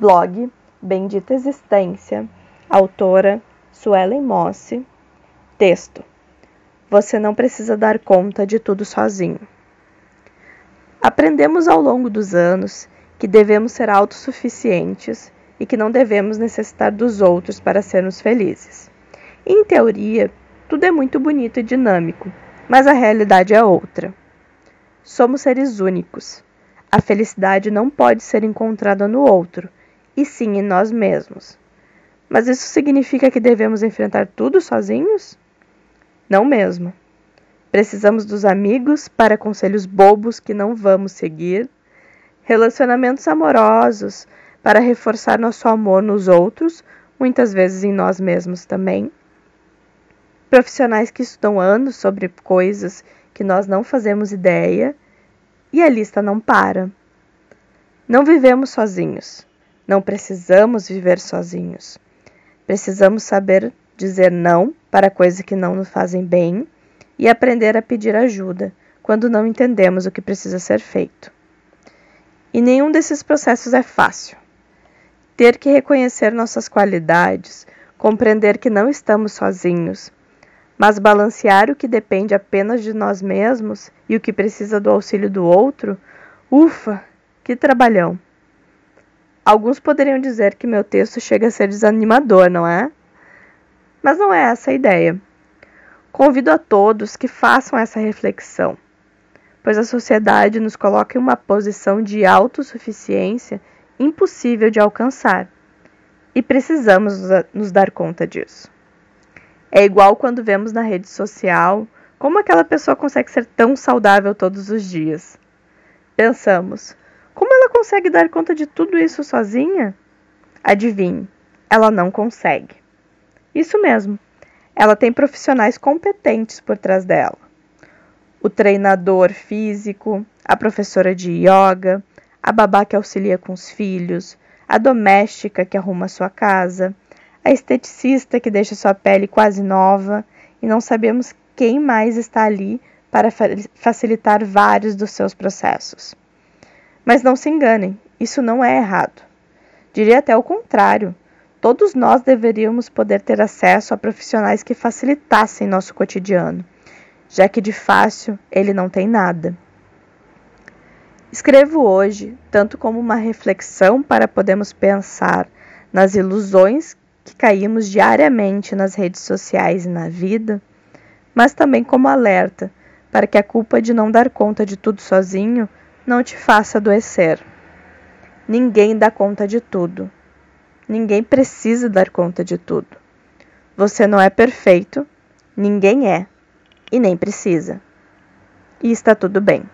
Blog Bendita Existência, autora Suelen Mosse. Texto: Você não precisa dar conta de tudo sozinho. Aprendemos ao longo dos anos que devemos ser autossuficientes e que não devemos necessitar dos outros para sermos felizes. Em teoria, tudo é muito bonito e dinâmico, mas a realidade é outra. Somos seres únicos. A felicidade não pode ser encontrada no outro, e sim em nós mesmos. Mas isso significa que devemos enfrentar tudo sozinhos? Não mesmo. Precisamos dos amigos para conselhos bobos que não vamos seguir, relacionamentos amorosos para reforçar nosso amor nos outros, muitas vezes em nós mesmos também. Profissionais que estudam anos sobre coisas que nós não fazemos ideia, e a lista não para. Não vivemos sozinhos. Não precisamos viver sozinhos. Precisamos saber dizer não para coisas que não nos fazem bem e aprender a pedir ajuda quando não entendemos o que precisa ser feito. E nenhum desses processos é fácil. Ter que reconhecer nossas qualidades, compreender que não estamos sozinhos, mas balancear o que depende apenas de nós mesmos e o que precisa do auxílio do outro, ufa, que trabalhão! Alguns poderiam dizer que meu texto chega a ser desanimador, não é? Mas não é essa a ideia. Convido a todos que façam essa reflexão, pois a sociedade nos coloca em uma posição de autossuficiência impossível de alcançar e precisamos nos dar conta disso. É igual quando vemos na rede social como aquela pessoa consegue ser tão saudável todos os dias. Pensamos, como ela consegue dar conta de tudo isso sozinha? Adivinhe, ela não consegue. Isso mesmo, ela tem profissionais competentes por trás dela. O treinador físico, a professora de yoga, a babá que auxilia com os filhos, a doméstica que arruma sua casa, a esteticista que deixa sua pele quase nova e não sabemos quem mais está ali para facilitar vários dos seus processos. Mas não se enganem, isso não é errado. Diria até o contrário. Todos nós deveríamos poder ter acesso a profissionais que facilitassem nosso cotidiano, já que de fácil ele não tem nada. Escrevo hoje tanto como uma reflexão para podermos pensar nas ilusões que caímos diariamente nas redes sociais e na vida, mas também como alerta para que a culpa de não dar conta de tudo sozinho não te faça adoecer. Ninguém dá conta de tudo. Ninguém precisa dar conta de tudo. Você não é perfeito, ninguém é, e nem precisa. E está tudo bem.